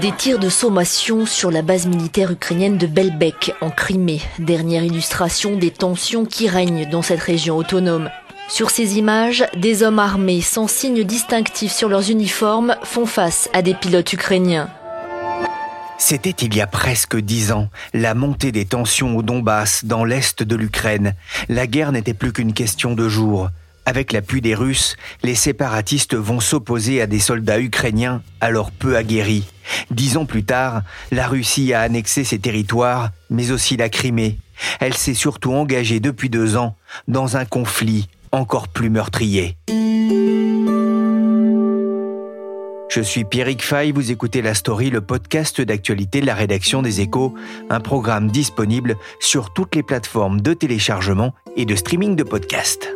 Des tirs de sommation sur la base militaire ukrainienne de Belbek en Crimée, dernière illustration des tensions qui règnent dans cette région autonome. Sur ces images, des hommes armés sans signe distinctif sur leurs uniformes font face à des pilotes ukrainiens. C'était il y a presque dix ans, la montée des tensions au Donbass, dans l'est de l'Ukraine. La guerre n'était plus qu'une question de jours. Avec l'appui des Russes, les séparatistes vont s'opposer à des soldats ukrainiens alors peu aguerris. Dix ans plus tard, la Russie a annexé ses territoires, mais aussi la Crimée. Elle s'est surtout engagée depuis deux ans dans un conflit encore plus meurtrier. Je suis Pierrick Fay, vous écoutez La Story, le podcast d'actualité de la rédaction des Échos, un programme disponible sur toutes les plateformes de téléchargement et de streaming de podcasts.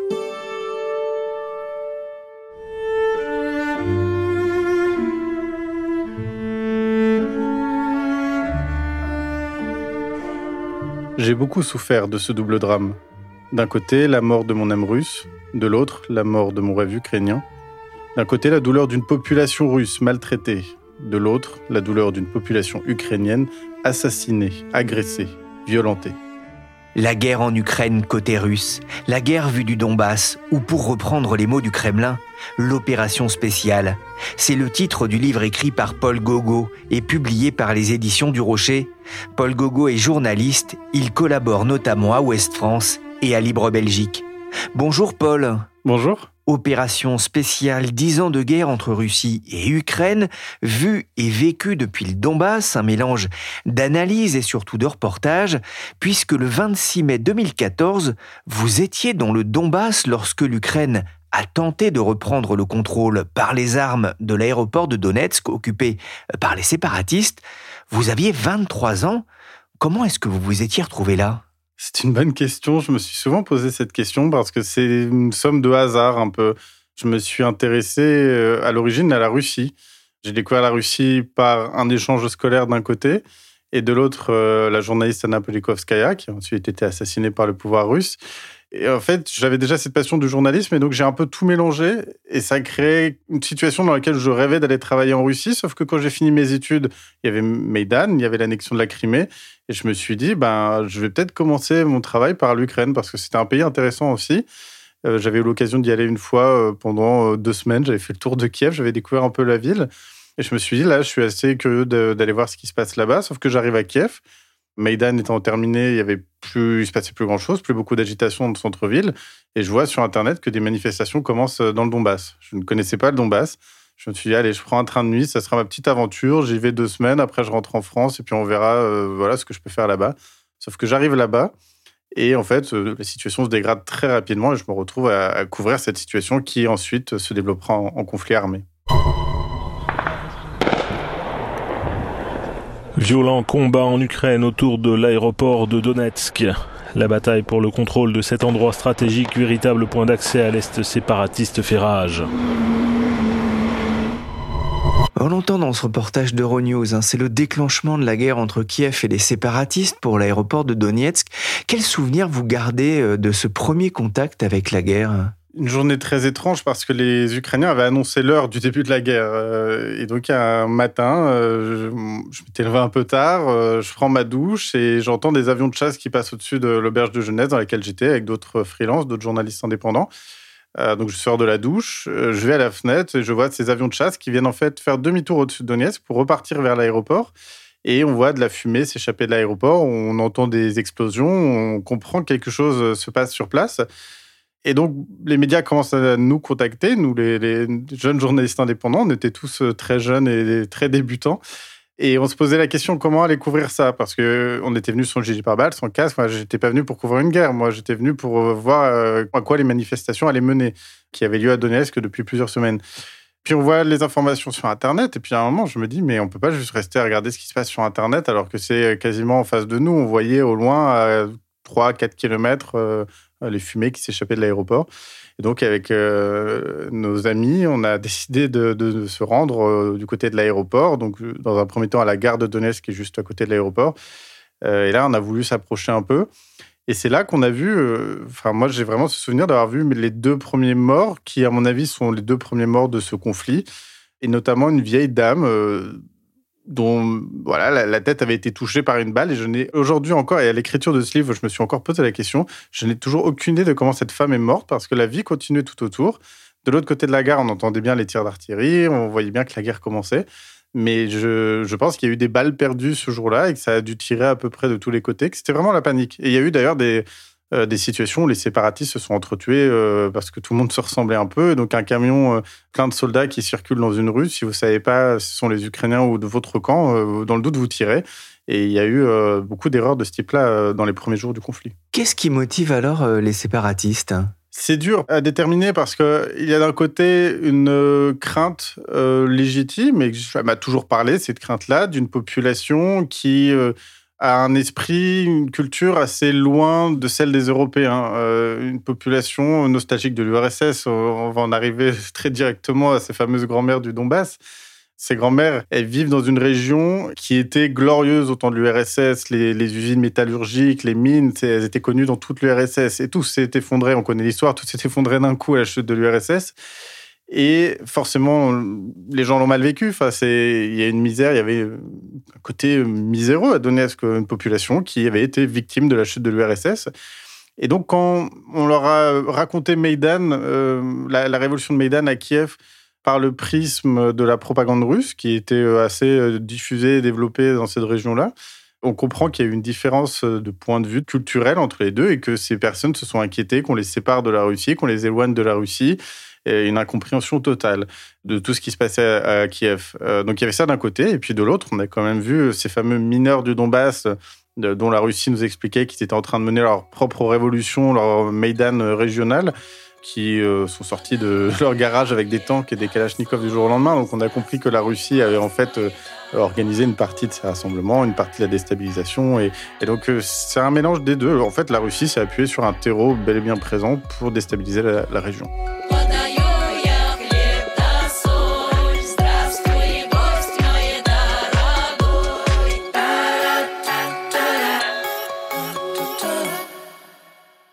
J'ai beaucoup souffert de ce double drame. D'un côté, la mort de mon âme russe, de l'autre, la mort de mon rêve ukrainien. D'un côté, la douleur d'une population russe maltraitée, de l'autre, la douleur d'une population ukrainienne assassinée, agressée, violentée. La guerre en Ukraine côté russe, la guerre vue du Donbass, ou pour reprendre les mots du Kremlin, l'opération spéciale. C'est le titre du livre écrit par Paul Gogo et publié par les éditions du Rocher. Paul Gogo est journaliste, il collabore notamment à Ouest France et à Libre Belgique. Bonjour Paul. Bonjour. Opération spéciale 10 ans de guerre entre Russie et Ukraine, vue et vécue depuis le Donbass, un mélange d'analyse et surtout de reportage, puisque le 26 mai 2014, vous étiez dans le Donbass lorsque l'Ukraine a tenté de reprendre le contrôle par les armes de l'aéroport de Donetsk occupé par les séparatistes. Vous aviez 23 ans. Comment est-ce que vous vous étiez retrouvé là? C'est une bonne question. Je me suis souvent posé cette question parce que c'est une somme de hasard un peu. Je me suis intéressé euh, à l'origine à la Russie. J'ai découvert la Russie par un échange scolaire d'un côté et de l'autre euh, la journaliste Anna Polikovskaya qui a ensuite été assassinée par le pouvoir russe. Et en fait, j'avais déjà cette passion du journalisme et donc j'ai un peu tout mélangé et ça a créé une situation dans laquelle je rêvais d'aller travailler en Russie. Sauf que quand j'ai fini mes études, il y avait Maidan, il y avait l'annexion de la Crimée et je me suis dit, ben, je vais peut-être commencer mon travail par l'Ukraine parce que c'était un pays intéressant aussi. Euh, j'avais eu l'occasion d'y aller une fois euh, pendant euh, deux semaines. J'avais fait le tour de Kiev, j'avais découvert un peu la ville et je me suis dit, là, je suis assez curieux d'aller voir ce qui se passe là-bas. Sauf que j'arrive à Kiev. Maïdan étant terminé, il y avait plus, il se passait plus grand chose, plus beaucoup d'agitation dans le centre-ville. Et je vois sur Internet que des manifestations commencent dans le Donbass. Je ne connaissais pas le Donbass. Je me suis dit, allez, je prends un train de nuit, ça sera ma petite aventure. J'y vais deux semaines, après je rentre en France et puis on verra euh, voilà ce que je peux faire là-bas. Sauf que j'arrive là-bas et en fait, euh, la situation se dégrade très rapidement et je me retrouve à, couvrir cette situation qui ensuite se développera en conflit armé. Violent combat en Ukraine autour de l'aéroport de Donetsk. La bataille pour le contrôle de cet endroit stratégique, véritable point d'accès à l'Est séparatiste, fait rage. On l'entend dans ce reportage d'Euronews, hein, c'est le déclenchement de la guerre entre Kiev et les séparatistes pour l'aéroport de Donetsk. Quel souvenir vous gardez euh, de ce premier contact avec la guerre? Une journée très étrange parce que les Ukrainiens avaient annoncé l'heure du début de la guerre. Euh, et donc, un matin, euh, je, m'étais levé un peu tard, euh, je prends ma douche et j'entends des avions de chasse qui passent au-dessus de l'auberge de jeunesse dans laquelle j'étais avec d'autres freelances, d'autres journalistes indépendants. donc, je sors de la douche, je vais à la fenêtre et je vois ces avions de chasse qui viennent en fait faire demi-tour au-dessus de Donetsk pour repartir vers l'aéroport. Et on voit de la fumée s'échapper de l'aéroport, on entend des explosions, on comprend que quelque chose se passe sur place. Et donc, les médias commencent à nous contacter, nous, les, jeunes journalistes indépendants. On était tous euh, très jeunes et très débutants. Et on se posait la question comment aller couvrir ça? Parce que on était venu sans gilet pare-balles, sans casque. Moi, j'étais pas venu pour couvrir une guerre. Moi, j'étais venu pour voir à quoi les manifestations allaient mener, qui avaient lieu à Donetsk depuis plusieurs semaines. Puis on voit les informations sur Internet, et puis à un moment, je me dis, mais on peut pas juste rester à regarder ce qui se passe sur Internet alors que c'est quasiment en face de nous. On voyait au loin, à 3-4 km, les fumées qui s'échappaient de l'aéroport. Et donc, avec euh, nos amis, on a décidé de, se rendre euh, du côté de l'aéroport. Donc, dans un premier temps, à la gare de Donetsk, qui est juste à côté de l'aéroport. Euh, et là, on a voulu s'approcher un peu. Et c'est là qu'on a vu, enfin, moi, j'ai vraiment ce souvenir d'avoir vu les deux premiers morts, qui, à mon avis, sont les deux premiers morts de ce conflit. Et notamment une vieille dame dont voilà, la, tête avait été touchée par une balle. Et je n'ai aujourd'hui encore, et à l'écriture de ce livre, je me suis encore posé la question, je n'ai toujours aucune idée de comment cette femme est morte parce que la vie continuait tout autour. De l'autre côté de la gare, on entendait bien les tirs d'artillerie, on voyait bien que la guerre commençait. Mais je, je pense qu'il y a eu des balles perdues ce jour-là et que ça a dû tirer à peu près de tous les côtés, que c'était vraiment la panique. Et il y a eu d'ailleurs des, euh, des situations où les séparatistes se sont entretués euh, parce que tout le monde se ressemblait un peu. donc un camion euh, plein de soldats qui circulent dans une rue, si vous savez pas si ce sont les Ukrainiens ou de votre camp, dans le doute vous tirez. Et il y a eu beaucoup d'erreurs de ce type-là dans les premiers jours du conflit. Qu'est-ce qui motive alors les séparatistes? C'est dur à déterminer parce qu'il y a d'un côté une crainte légitime, et je m'a toujours parlé, cette crainte-là, d'une population qui a un esprit, une culture assez loin de celle des Européens. Euh, une population nostalgique de l'URSS, on va en arriver très directement à ces fameuses grand-mères du Donbass. Ces grand-mères, elles vivent dans une région qui était glorieuse au temps de l'URSS, les, les, usines métallurgiques, les mines, elles étaient connues dans toute l'URSS et tout s'est effondré, on connaît l'histoire, tout s'est effondré d'un coup à la chute de l'URSS. Et forcément, les gens l'ont mal vécu. Il y a une misère, il y avait un côté miséreux à Donetsk, une population qui avait été victime de la chute de l'URSS. Et donc, quand on leur a raconté euh, la, révolution de Maïdan à Kiev, par le prisme de la propagande russe, qui était euh, assez euh, diffusée et développée dans cette région-là, on comprend qu'il y a une différence de point de vue culturel entre les deux et que ces personnes se sont inquiétées qu'on les sépare de la Russie, qu'on les éloigne de la Russie, et une incompréhension totale de tout ce qui se passait à, Kiev. Euh, donc il y avait ça d'un côté, et puis de l'autre, on a quand même vu ces fameux mineurs du Donbass dont la Russie nous expliquait qu'ils étaient en train de mener leur propre révolution, leur Maidan régional, qui euh, sont sortis de leur garage avec des tanks et des kalachnikovs du jour au lendemain. Donc on a compris que la Russie avait en fait euh, organisé une partie de ces rassemblements, une partie de la déstabilisation. Et, donc c'est un mélange des deux. En fait, la Russie s'est appuyée sur un terreau bel et bien présent pour déstabiliser la région.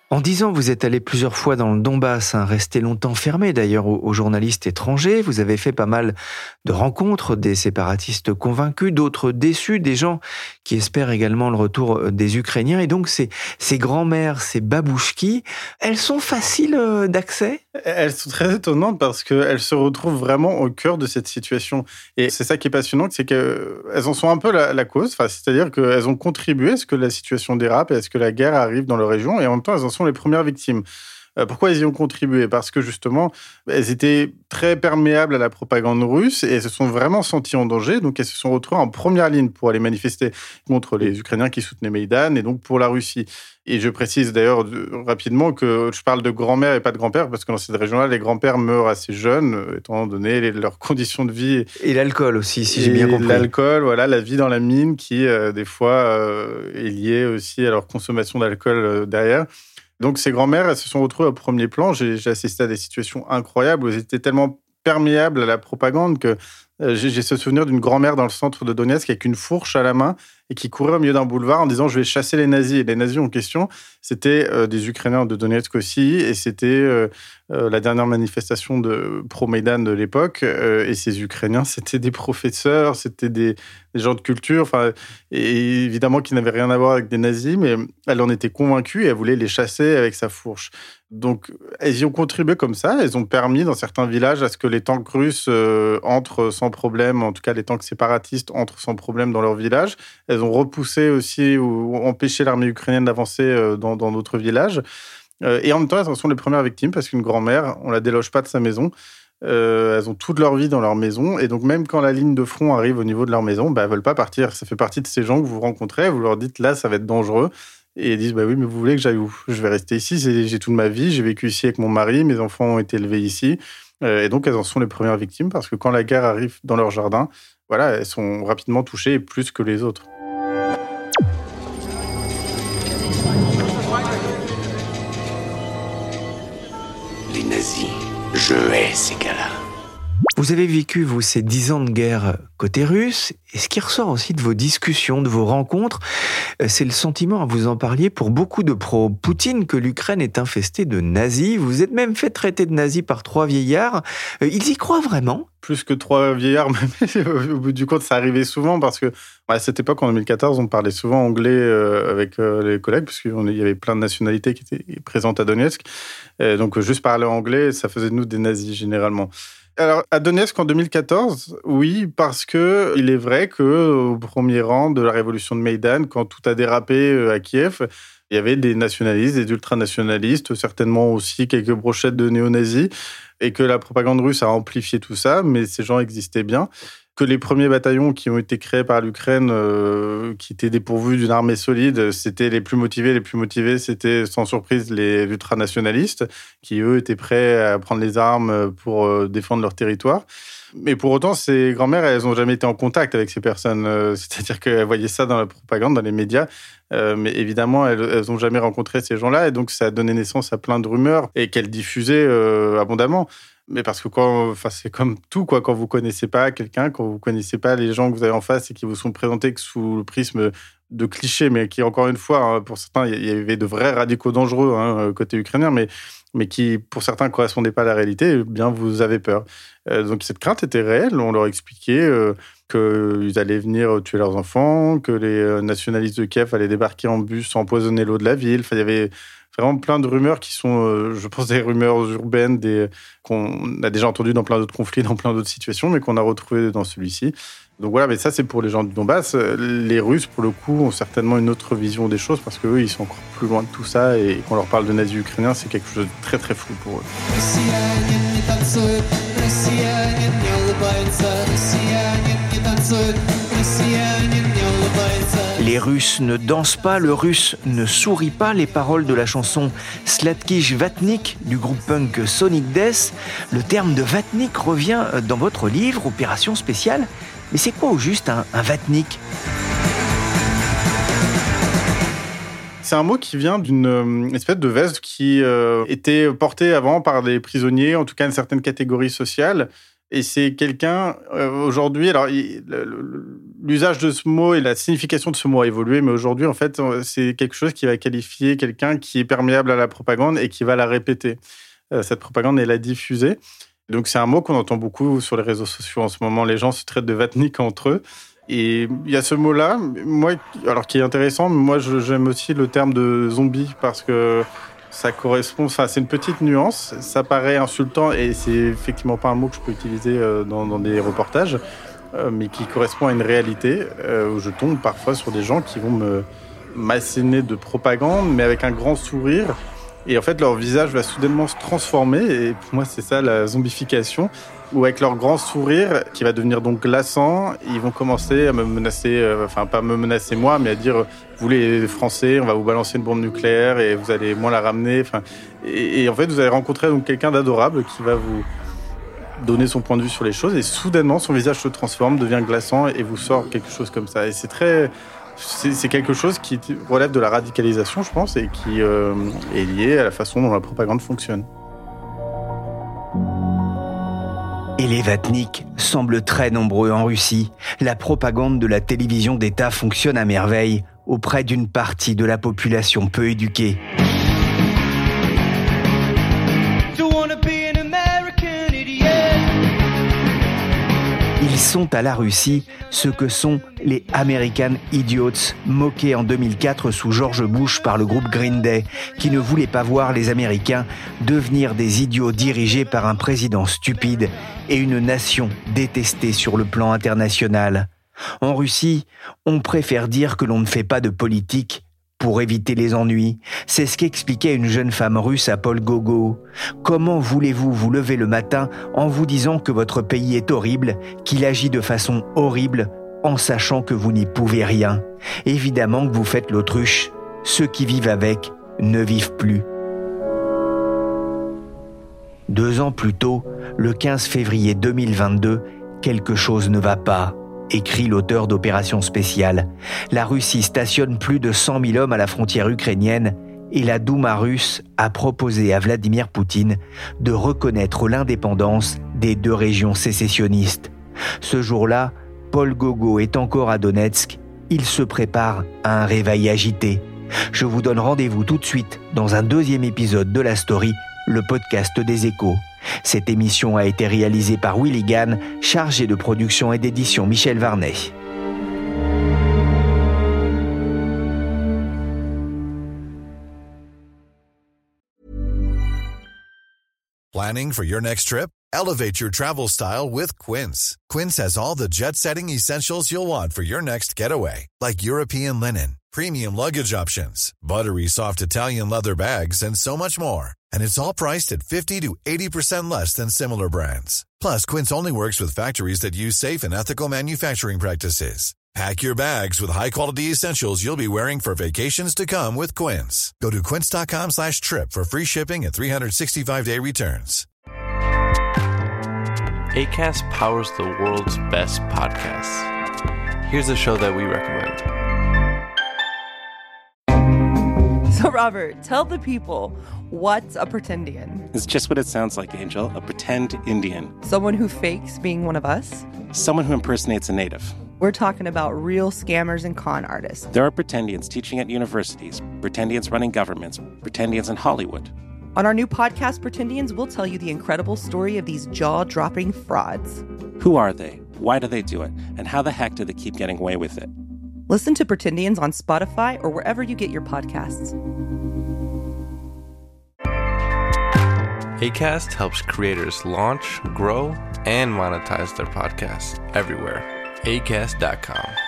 En dix ans, vous êtes allé plusieurs fois dans le Donbass, hein, resté longtemps fermé d'ailleurs aux, journalistes étrangers. Vous avez fait pas mal de rencontres, des séparatistes convaincus, d'autres déçus, des gens qui espèrent également le retour euh, des Ukrainiens. Et donc ces, ces grands-mères, ces babouchki, elles sont faciles euh, d'accès? Elles sont très étonnantes parce qu'elles se retrouvent vraiment au cœur de cette situation. Et c'est ça qui est passionnant, c'est qu'elles en sont un peu la, cause. Enfin, C'est-à-dire qu'elles ont contribué à ce que la situation dérape et à ce que la guerre arrive dans leur région. Et en même temps, elles en sont les premières victimes. Euh, pourquoi elles y ont contribué? Parce que justement, elles étaient très perméables à la propagande russe et elles se sont vraiment senties en danger. Donc, elles se sont retrouvées en première ligne pour aller manifester contre les Ukrainiens qui soutenaient Maïdan et donc pour la Russie. Et je précise d'ailleurs rapidement que je parle de grand-mère et pas de grand-père parce que dans cette région-là, les grands-pères meurent assez jeunes, euh, étant donné leurs conditions de vie. Et l'alcool aussi, si j'ai bien compris. L'alcool, voilà, la vie dans la mine qui, euh, des fois, est liée aussi à leur consommation d'alcool derrière. Donc ces grand-mères, elles se sont retrouvées au premier plan. J'ai assisté à des situations incroyables où elles étaient tellement perméables à la propagande que euh, j'ai ce souvenir d'une grand-mère dans le centre de Donetsk avec une fourche à la main et qui courait au milieu d'un boulevard en disant je vais chasser les nazis. Et les nazis en question, c'était euh, des Ukrainiens de Donetsk aussi, et c'était euh, la dernière manifestation de pro-Maïdan de l'époque. et ces Ukrainiens, c'était des professeurs, c'était des, gens de culture, enfin, et évidemment qui n'avaient rien à voir avec des nazis, mais elle en était convaincue et elle voulait les chasser avec sa fourche. Donc, elles y ont contribué comme ça. Elles ont permis dans certains villages à ce que les tanks russes entrent sans problème, en tout cas les tanks séparatistes entrent sans problème dans leur village. Ont repoussé aussi ou empêché l'armée ukrainienne d'avancer euh, dans d'autres villages. Euh, et en même temps, elles sont les premières victimes parce qu'une grand-mère, on la déloge pas de sa maison. Euh, elles ont toute leur vie dans leur maison. Et donc, même quand la ligne de front arrive au niveau de leur maison, bah, elles veulent pas partir. Ça fait partie de ces gens que vous rencontrez. Vous leur dites là, ça va être dangereux. Et elles disent bah oui, mais vous voulez que j'aille où? Je vais rester ici. J'ai toute ma vie. J'ai vécu ici avec mon mari. Mes enfants ont été élevés ici. Et donc, elles en sont les premières victimes parce que quand la guerre arrive dans leur jardin, voilà, elles sont rapidement touchées plus que les autres. Je hais ces gars-là. Vous avez vécu, vous, ces dix ans de guerre côté russe, et ce qui ressort aussi de vos discussions, de vos rencontres, euh, c'est le sentiment, vous en parliez, pour beaucoup de pro-Poutine, que l'Ukraine est infestée de nazis. Vous êtes même fait traiter de nazis par trois vieillards. Euh, ils y croient vraiment? Plus que trois vieillards, mais au bout du compte, ça arrivait souvent, parce que à cette époque, en 2014, on parlait souvent anglais euh, avec les collègues, parce qu'il y avait plein de nationalités qui étaient présentes à Donetsk. donc, juste parler anglais, ça faisait de nous des nazis, généralement. Alors, à Donetsk en 2014, oui, parce que il est vrai que au premier rang de la révolution de Maïdan, quand tout a dérapé euh, à Kiev, il y avait des nationalistes, des ultranationalistes, certainement aussi quelques brochettes de néo-nazis, et que la propagande russe a amplifié tout ça, mais ces gens existaient bien que les premiers bataillons qui ont été créés par l'Ukraine, euh, qui étaient dépourvus d'une armée solide, c'était les plus motivés. Les plus motivés, c'était sans surprise les ultranationalistes, qui eux étaient prêts à prendre les armes pour euh, défendre leur territoire. Mais pour autant, ces grand-mères, elles n'ont jamais été en contact avec ces personnes. Euh, c'est-à-dire qu'elles voyaient ça dans la propagande, dans les médias. mais évidemment, elles n'ont jamais rencontré ces gens-là. Et donc, ça a donné naissance à plein de rumeurs et qu'elles diffusaient abondamment. Mais parce que quand, enfin, c'est comme tout, quoi. Quand vous connaissez pas quelqu'un, quand vous connaissez pas les gens que vous avez en face et qui vous sont présentés que sous le prisme de clichés, mais qui, encore une fois, hein, pour certains, il y avait de vrais radicaux dangereux hein, côté ukrainien, mais, mais qui, pour certains, correspondaient pas à la réalité, eh bien, vous avez peur. Euh, donc, cette crainte était réelle. On leur expliquait euh, qu'ils allaient venir tuer leurs enfants, que les euh, nationalistes de Kiev allaient débarquer en bus, empoisonner l'eau de la ville. Enfin, il y avait vraiment plein de rumeurs qui sont, euh, je pense, des rumeurs urbaines qu'on a déjà entendues dans plein d'autres conflits, dans plein d'autres situations, mais qu'on a retrouvées dans celui-ci. Donc voilà, mais ça c'est pour les gens du Donbass. Les Russes, pour le coup, ont certainement une autre vision des choses parce qu'eux, ils sont encore plus loin de tout ça et quand on leur parle de nazis ukrainiens, c'est quelque chose de très très flou pour eux. Les Russes ne dansent pas, le russe ne sourit pas, les paroles de la chanson Slatkish Vatnik du groupe punk Sonic Death. Le terme de Vatnik revient dans votre livre, Opération spéciale. Mais c'est quoi au juste un, Vatnik? C'est un mot qui vient d'une euh, espèce de veste qui euh, était portée avant par des prisonniers, en tout cas une certaine catégorie sociale, et c'est quelqu'un, euh, aujourd'hui, alors l'usage de ce mot et la signification de ce mot a évolué, mais aujourd'hui, en fait, c'est quelque chose qui va qualifier quelqu'un qui est perméable à la propagande et qui va la répéter. Cette propagande et la diffuser. Donc c'est un mot qu'on entend beaucoup sur les réseaux sociaux en ce moment. Les gens se traitent de vatnik entre eux. Et il y a ce mot-là, moi, alors qui est intéressant, moi j'aime aussi le terme de zombie parce que ça correspond, enfin, c'est une petite nuance. Ça paraît insultant et c'est effectivement pas un mot que je peux utiliser euh, dans, des reportages, euh, mais qui correspond à une réalité euh, où je tombe parfois sur des gens qui vont me m'asséner de propagande, mais avec un grand sourire. Et en fait, leur visage va soudainement se transformer. Et pour moi, c'est ça la zombification ou avec leur grand sourire qui va devenir donc glaçant, ils vont commencer à me menacer, euh, enfin pas me menacer moi, mais à dire vous les Français, on va vous balancer une bombe nucléaire et vous allez moins la ramener. Enfin, et, en fait, vous allez rencontrer donc quelqu'un d'adorable qui va vous donner son point de vue sur les choses et soudainement son visage se transforme, devient glaçant et vous sort quelque chose comme ça. Et c'est très c'est quelque chose qui relève de la radicalisation, je pense, et qui euh, est lié à la façon dont la propagande fonctionne. Et les Vatniks semblent très nombreux en Russie. La propagande de la télévision d'État fonctionne à merveille auprès d'une partie de la population peu éduquée. Ils sont à la Russie ce que sont les American Idiots, moqués en 2004 sous George Bush par le groupe Green Day, qui ne voulait pas voir les Américains devenir des idiots dirigés par un président stupide et une nation détestée sur le plan international. En Russie, on préfère dire que l'on ne fait pas de politique pour éviter les ennuis. C'est ce qu'expliquait une jeune femme russe à Paul Gogo. Comment voulez-vous vous lever le matin en vous disant que votre pays est horrible, qu'il agit de façon horrible, en sachant que vous n'y pouvez rien? Évidemment que vous faites l'autruche. Ceux qui vivent avec ne vivent plus. Deux ans plus tôt, le 15 février 2022, quelque chose ne va pas écrit l'auteur d'Opération spéciale. La Russie stationne plus de 100 000 hommes à la frontière ukrainienne et la Douma russe a proposé à Vladimir Poutine de reconnaître l'indépendance des deux régions sécessionnistes. Ce jour-là, Paul Gogo est encore à Donetsk. Il se prépare à un réveil agité. Je vous donne rendez-vous tout de suite dans un deuxième épisode de la story, le podcast des échos. Cette émission a été réalisée par Willy Gann, chargé de production et d'édition Michel Varnet. Planning for your next trip? Elevate your travel style with Quince. Quince has all the jet-setting essentials you'll want for your next getaway, like European linen, premium luggage options, buttery soft Italian leather bags, and so much more and it's all priced at 50 to 80% less than similar brands. Plus, Quince only works with factories that use safe and ethical manufacturing practices. Pack your bags with high-quality essentials you'll be wearing for vacations to come with Quince. Go to quince.com slash trip for free shipping and 365-day returns. ACAST powers the world's best podcasts. Here's a show that we recommend. So, Robert, tell the people what's a pretendian? It's just what it sounds like, Angel a pretend Indian. Someone who fakes being one of us? Someone who impersonates a native. We're talking about real scammers and con artists. There are pretendians teaching at universities, pretendians running governments, pretendians in Hollywood. On our new podcast, Pretendians, we'll tell you the incredible story of these jaw dropping frauds. Who are they? Why do they do it? And how the heck do they keep getting away with it? Listen to Pretendians on Spotify or wherever you get your podcasts. ACAST helps creators launch, grow, and monetize their podcasts everywhere. ACAST.com.